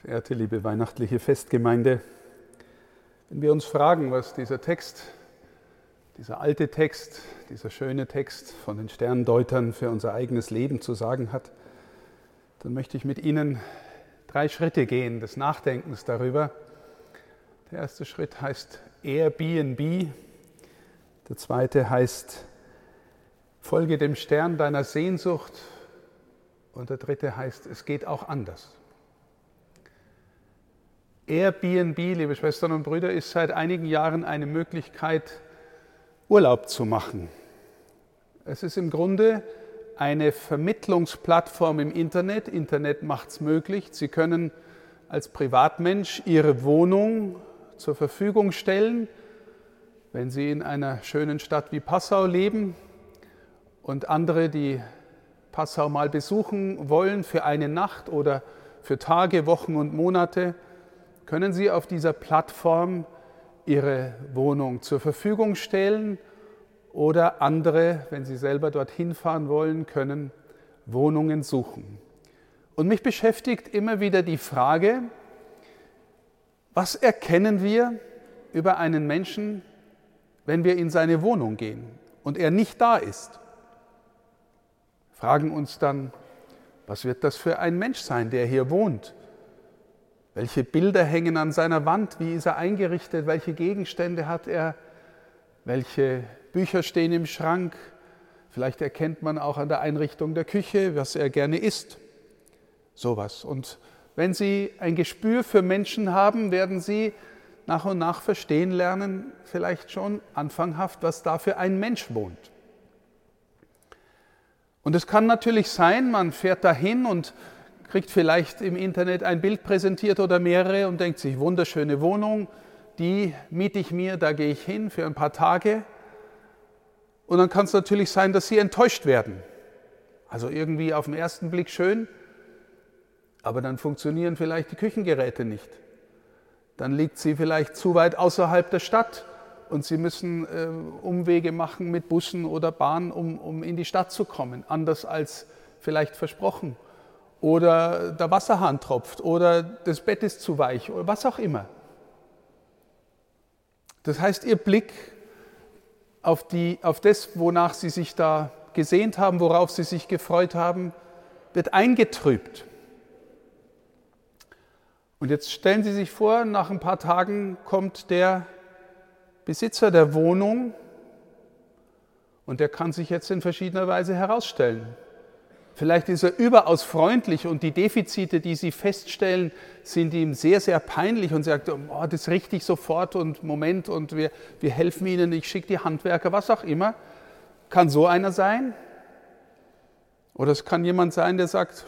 Verehrte liebe weihnachtliche Festgemeinde, wenn wir uns fragen, was dieser Text, dieser alte Text, dieser schöne Text von den Sterndeutern für unser eigenes Leben zu sagen hat, dann möchte ich mit Ihnen drei Schritte gehen des Nachdenkens darüber. Der erste Schritt heißt Airbnb, der zweite heißt Folge dem Stern deiner Sehnsucht und der dritte heißt, es geht auch anders. Airbnb, liebe Schwestern und Brüder, ist seit einigen Jahren eine Möglichkeit, Urlaub zu machen. Es ist im Grunde eine Vermittlungsplattform im Internet. Internet macht es möglich. Sie können als Privatmensch Ihre Wohnung zur Verfügung stellen, wenn Sie in einer schönen Stadt wie Passau leben und andere, die Passau mal besuchen wollen für eine Nacht oder für Tage, Wochen und Monate, können Sie auf dieser Plattform Ihre Wohnung zur Verfügung stellen oder andere, wenn Sie selber dorthin fahren wollen, können Wohnungen suchen. Und mich beschäftigt immer wieder die Frage, was erkennen wir über einen Menschen, wenn wir in seine Wohnung gehen und er nicht da ist? Fragen uns dann, was wird das für ein Mensch sein, der hier wohnt? Welche Bilder hängen an seiner Wand? Wie ist er eingerichtet? Welche Gegenstände hat er? Welche Bücher stehen im Schrank? Vielleicht erkennt man auch an der Einrichtung der Küche, was er gerne isst. Sowas. Und wenn Sie ein Gespür für Menschen haben, werden Sie nach und nach verstehen lernen, vielleicht schon anfanghaft, was da für ein Mensch wohnt. Und es kann natürlich sein, man fährt dahin und kriegt vielleicht im Internet ein Bild präsentiert oder mehrere und denkt sich, wunderschöne Wohnung, die miete ich mir, da gehe ich hin für ein paar Tage. Und dann kann es natürlich sein, dass sie enttäuscht werden. Also irgendwie auf den ersten Blick schön, aber dann funktionieren vielleicht die Küchengeräte nicht. Dann liegt sie vielleicht zu weit außerhalb der Stadt und sie müssen äh, Umwege machen mit Bussen oder Bahn, um, um in die Stadt zu kommen, anders als vielleicht versprochen oder der Wasserhahn tropft oder das Bett ist zu weich oder was auch immer. Das heißt, ihr Blick auf, die, auf das, wonach sie sich da gesehnt haben, worauf sie sich gefreut haben, wird eingetrübt. Und jetzt stellen Sie sich vor, nach ein paar Tagen kommt der Besitzer der Wohnung und der kann sich jetzt in verschiedener Weise herausstellen. Vielleicht ist er überaus freundlich und die Defizite, die Sie feststellen, sind ihm sehr, sehr peinlich und sagt, oh, das richte ich sofort und Moment und wir, wir helfen Ihnen, ich schicke die Handwerker, was auch immer. Kann so einer sein? Oder es kann jemand sein, der sagt,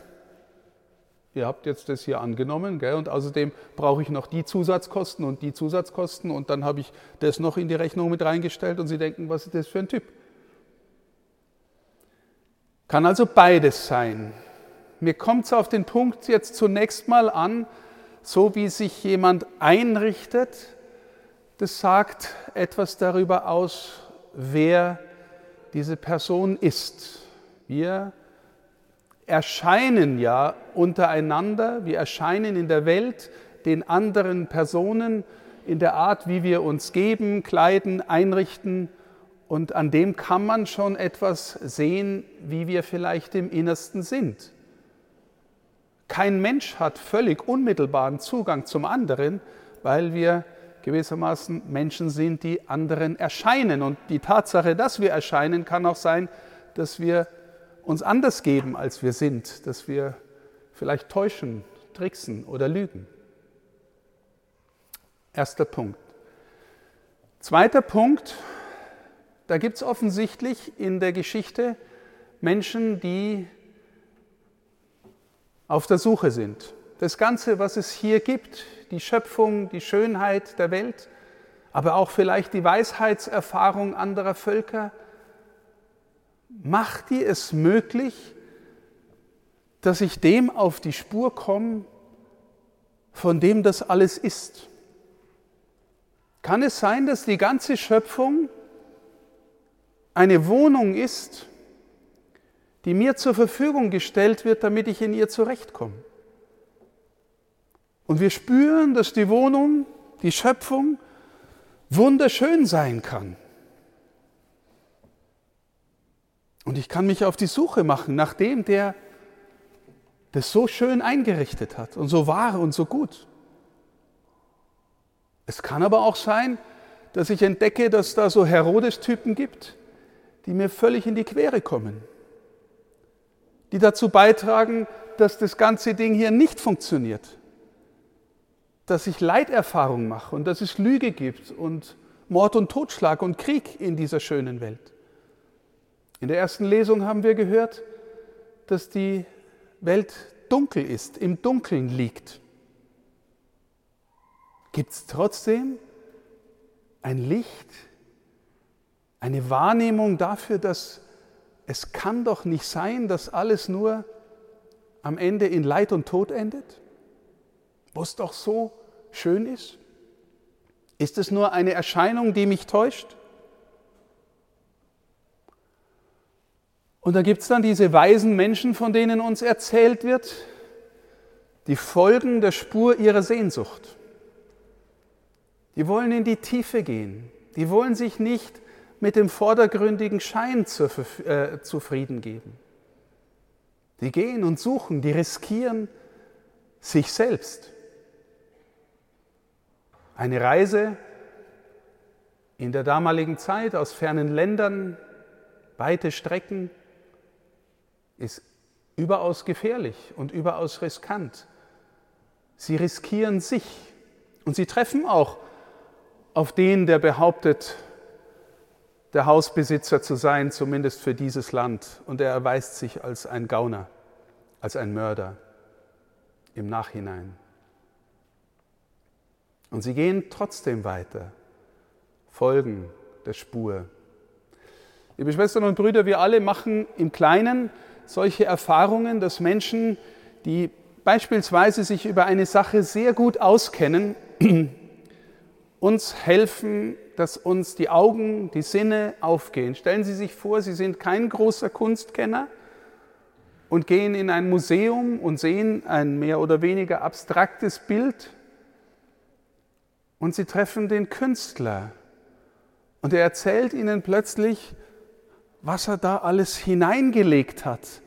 ihr habt jetzt das hier angenommen gell, und außerdem brauche ich noch die Zusatzkosten und die Zusatzkosten und dann habe ich das noch in die Rechnung mit reingestellt und Sie denken, was ist das für ein Typ? Kann also beides sein. Mir kommt es auf den Punkt jetzt zunächst mal an, so wie sich jemand einrichtet, das sagt etwas darüber aus, wer diese Person ist. Wir erscheinen ja untereinander, wir erscheinen in der Welt den anderen Personen in der Art, wie wir uns geben, kleiden, einrichten und an dem kann man schon etwas sehen, wie wir vielleicht im Innersten sind. Kein Mensch hat völlig unmittelbaren Zugang zum anderen, weil wir gewissermaßen Menschen sind, die anderen erscheinen. Und die Tatsache, dass wir erscheinen, kann auch sein, dass wir uns anders geben, als wir sind, dass wir vielleicht täuschen, tricksen oder lügen. Erster Punkt. Zweiter Punkt, da gibt es offensichtlich in der Geschichte Menschen, die auf der Suche sind. Das Ganze, was es hier gibt, die Schöpfung, die Schönheit der Welt, aber auch vielleicht die Weisheitserfahrung anderer Völker, macht die es möglich, dass ich dem auf die Spur komme, von dem das alles ist. Kann es sein, dass die ganze Schöpfung eine Wohnung ist, die mir zur Verfügung gestellt wird, damit ich in ihr zurechtkomme. Und wir spüren, dass die Wohnung, die Schöpfung wunderschön sein kann. Und ich kann mich auf die Suche machen nach dem, der das so schön eingerichtet hat und so wahr und so gut. Es kann aber auch sein, dass ich entdecke, dass da so Herodes-Typen gibt, die mir völlig in die Quere kommen, die dazu beitragen, dass das ganze Ding hier nicht funktioniert, dass ich Leiterfahrung mache und dass es Lüge gibt und Mord und Totschlag und Krieg in dieser schönen Welt. In der ersten Lesung haben wir gehört, dass die Welt dunkel ist, im Dunkeln liegt. Gibt es trotzdem ein Licht, eine Wahrnehmung dafür, dass es kann doch nicht sein, dass alles nur am Ende in Leid und Tod endet, wo es doch so schön ist? Ist es nur eine Erscheinung, die mich täuscht? Und da gibt es dann diese weisen Menschen, von denen uns erzählt wird, die folgen der Spur ihrer Sehnsucht. Die wollen in die Tiefe gehen. Die wollen sich nicht mit dem vordergründigen Schein äh, zufrieden geben. Die gehen und suchen, die riskieren sich selbst. Eine Reise in der damaligen Zeit aus fernen Ländern, weite Strecken, ist überaus gefährlich und überaus riskant. Sie riskieren sich und sie treffen auch auf den, der behauptet, der Hausbesitzer zu sein, zumindest für dieses Land. Und er erweist sich als ein Gauner, als ein Mörder im Nachhinein. Und sie gehen trotzdem weiter, folgen der Spur. Liebe Schwestern und Brüder, wir alle machen im Kleinen solche Erfahrungen, dass Menschen, die beispielsweise sich über eine Sache sehr gut auskennen, uns helfen, dass uns die Augen, die Sinne aufgehen. Stellen Sie sich vor, Sie sind kein großer Kunstkenner und gehen in ein Museum und sehen ein mehr oder weniger abstraktes Bild und Sie treffen den Künstler und er erzählt Ihnen plötzlich, was er da alles hineingelegt hat,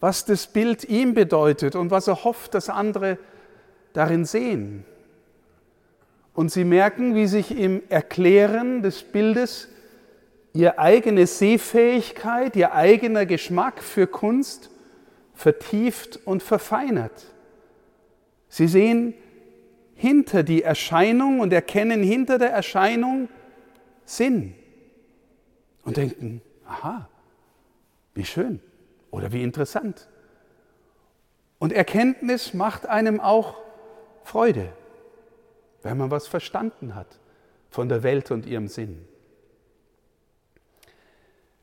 was das Bild ihm bedeutet und was er hofft, dass andere darin sehen. Und sie merken, wie sich im Erklären des Bildes ihre eigene Sehfähigkeit, ihr eigener Geschmack für Kunst vertieft und verfeinert. Sie sehen hinter die Erscheinung und erkennen hinter der Erscheinung Sinn und denken, aha, wie schön oder wie interessant. Und Erkenntnis macht einem auch Freude, wenn man was verstanden hat von der Welt und ihrem Sinn.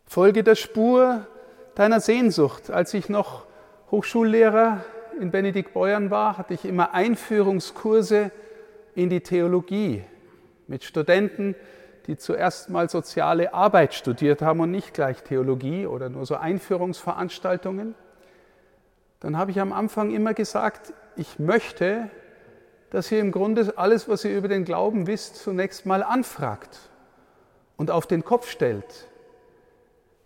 Folge der Spur deiner Sehnsucht. Als ich noch Hochschullehrer in Benedikt Beuern war, hatte ich immer Einführungskurse in die Theologie mit Studenten, die zuerst mal soziale Arbeit studiert haben und nicht gleich Theologie oder nur so Einführungsveranstaltungen, dann habe ich am Anfang immer gesagt, ich möchte, dass ihr im Grunde alles, was ihr über den Glauben wisst, zunächst mal anfragt und auf den Kopf stellt.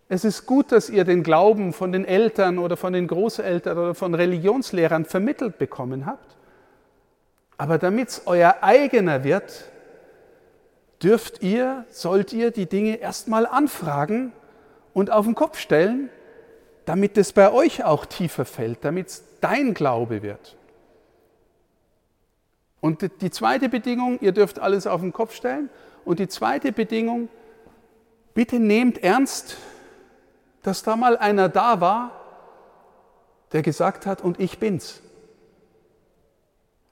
Es ist gut, dass ihr den Glauben von den Eltern oder von den Großeltern oder von Religionslehrern vermittelt bekommen habt. Aber damit es euer eigener wird, dürft ihr, sollt ihr die Dinge erstmal anfragen und auf den Kopf stellen, damit es bei euch auch tiefer fällt, damit es dein Glaube wird. Und die zweite Bedingung, ihr dürft alles auf den Kopf stellen. Und die zweite Bedingung, bitte nehmt ernst, dass da mal einer da war, der gesagt hat, und ich bin's.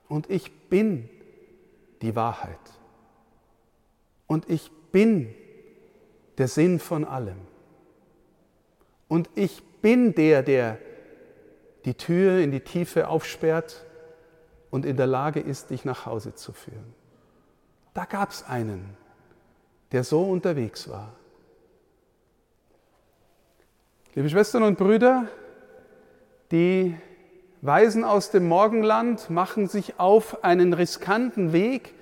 Und ich bin die Wahrheit und ich bin der Sinn von allem. Und ich bin der, der die Tür in die Tiefe aufsperrt und in der Lage ist, dich nach Hause zu führen. Da gab es einen, der so unterwegs war. Liebe Schwestern und Brüder, die Weisen aus dem Morgenland machen sich auf einen riskanten Weg,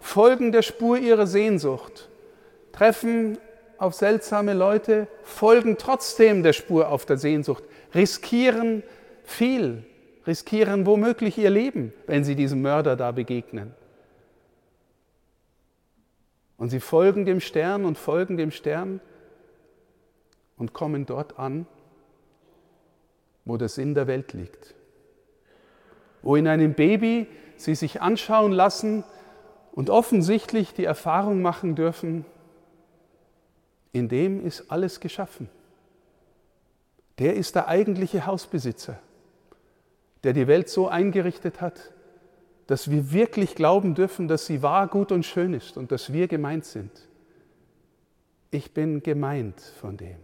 folgen der Spur ihrer Sehnsucht, treffen auf seltsame Leute, folgen trotzdem der Spur auf der Sehnsucht, riskieren viel, riskieren womöglich ihr Leben, wenn sie diesem Mörder da begegnen. Und sie folgen dem Stern und folgen dem Stern und kommen dort an, wo der Sinn der Welt liegt. Wo in einem Baby sie sich anschauen lassen und offensichtlich die Erfahrung machen dürfen, in dem ist alles geschaffen. Der ist der eigentliche Hausbesitzer, der die Welt so eingerichtet hat, dass wir wirklich glauben dürfen, dass sie wahr, gut und schön ist und dass wir gemeint sind. Ich bin gemeint von dem.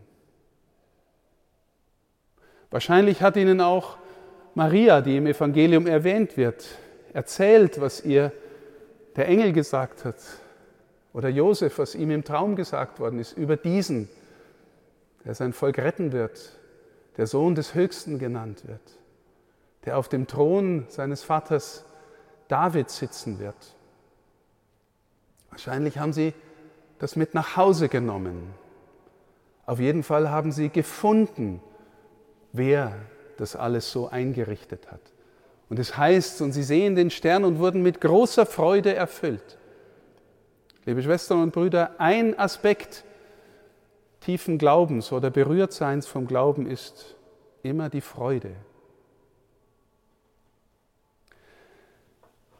Wahrscheinlich hat Ihnen auch Maria, die im Evangelium erwähnt wird, erzählt, was ihr der Engel gesagt hat oder Josef, was ihm im Traum gesagt worden ist, über diesen, der sein Volk retten wird, der Sohn des Höchsten genannt wird, der auf dem Thron seines Vaters David sitzen wird. Wahrscheinlich haben sie das mit nach Hause genommen. Auf jeden Fall haben sie gefunden, wer das alles so eingerichtet hat. Und es heißt, und sie sehen den Stern und wurden mit großer Freude erfüllt. Liebe Schwestern und Brüder, ein Aspekt tiefen Glaubens oder Berührtseins vom Glauben ist immer die Freude.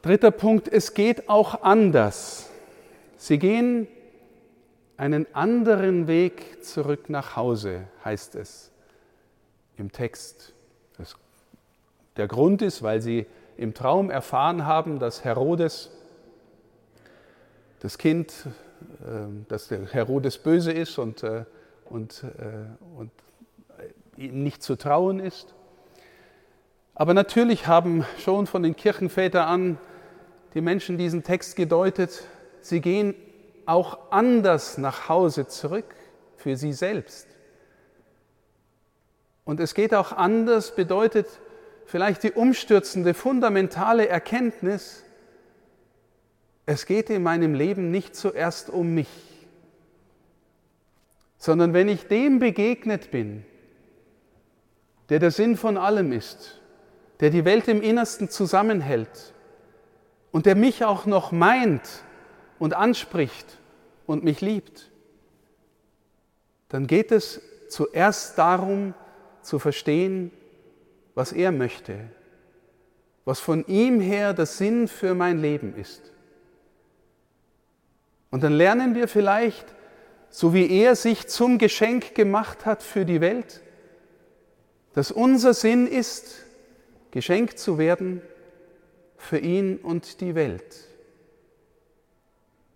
Dritter Punkt, es geht auch anders. Sie gehen einen anderen Weg zurück nach Hause, heißt es im Text. Der Grund ist, weil sie im Traum erfahren haben, dass Herodes das Kind, ähm, dass der Herodes böse ist und, äh, und, äh, und ihm nicht zu trauen ist. Aber natürlich haben schon von den Kirchenvätern an die Menschen diesen Text gedeutet, sie gehen auch anders nach Hause zurück für sie selbst. Und es geht auch anders, bedeutet vielleicht die umstürzende, fundamentale Erkenntnis, es geht in meinem Leben nicht zuerst um mich, sondern wenn ich dem begegnet bin, der der Sinn von allem ist, der die Welt im Innersten zusammenhält und der mich auch noch meint und anspricht und mich liebt, dann geht es zuerst darum zu verstehen, was er möchte, was von ihm her der Sinn für mein Leben ist. Und dann lernen wir vielleicht, so wie er sich zum Geschenk gemacht hat für die Welt, dass unser Sinn ist, geschenkt zu werden für ihn und die Welt.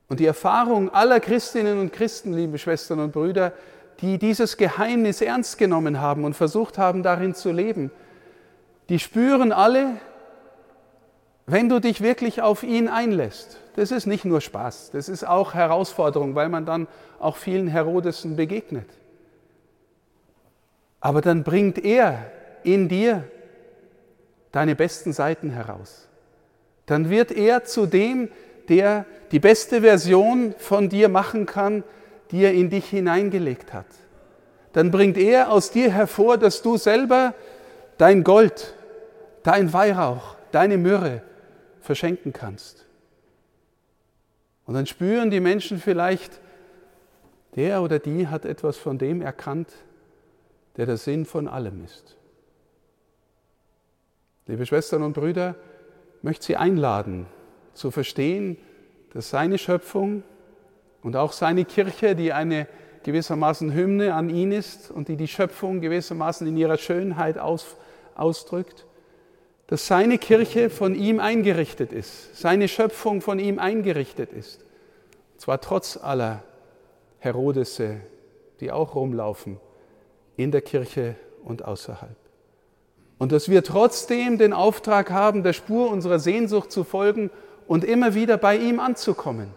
Und die Erfahrung aller Christinnen und Christen, liebe Schwestern und Brüder, die dieses Geheimnis ernst genommen haben und versucht haben, darin zu leben, die spüren alle, wenn du dich wirklich auf ihn einlässt, das ist nicht nur Spaß, das ist auch Herausforderung, weil man dann auch vielen Herodesen begegnet. Aber dann bringt er in dir deine besten Seiten heraus. Dann wird er zu dem, der die beste Version von dir machen kann, die er in dich hineingelegt hat. Dann bringt er aus dir hervor, dass du selber dein Gold, dein Weihrauch, deine Myrrhe, verschenken kannst. Und dann spüren die Menschen vielleicht, der oder die hat etwas von dem erkannt, der der Sinn von allem ist. Liebe Schwestern und Brüder, möchte Sie einladen, zu verstehen, dass seine Schöpfung und auch seine Kirche, die eine gewissermaßen Hymne an ihn ist und die die Schöpfung gewissermaßen in ihrer Schönheit aus, ausdrückt, dass seine Kirche von ihm eingerichtet ist, seine Schöpfung von ihm eingerichtet ist. Und zwar trotz aller Herodese, die auch rumlaufen in der Kirche und außerhalb. Und dass wir trotzdem den Auftrag haben, der Spur unserer Sehnsucht zu folgen und immer wieder bei ihm anzukommen.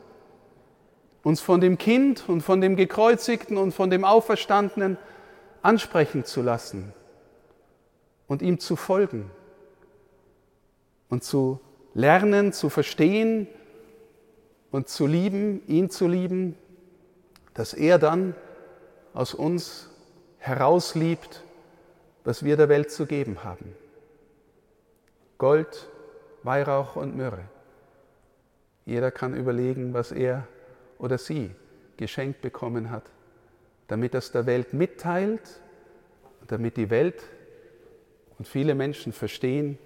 Uns von dem Kind und von dem Gekreuzigten und von dem Auferstandenen ansprechen zu lassen und ihm zu folgen und zu lernen, zu verstehen und zu lieben, ihn zu lieben, dass er dann aus uns herausliebt, was wir der Welt zu geben haben. Gold, Weihrauch und Myrrhe. Jeder kann überlegen, was er oder sie geschenkt bekommen hat, damit das der Welt mitteilt, damit die Welt und viele Menschen verstehen,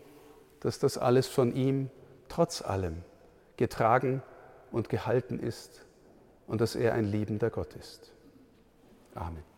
dass das alles von ihm trotz allem getragen und gehalten ist und dass er ein liebender Gott ist. Amen.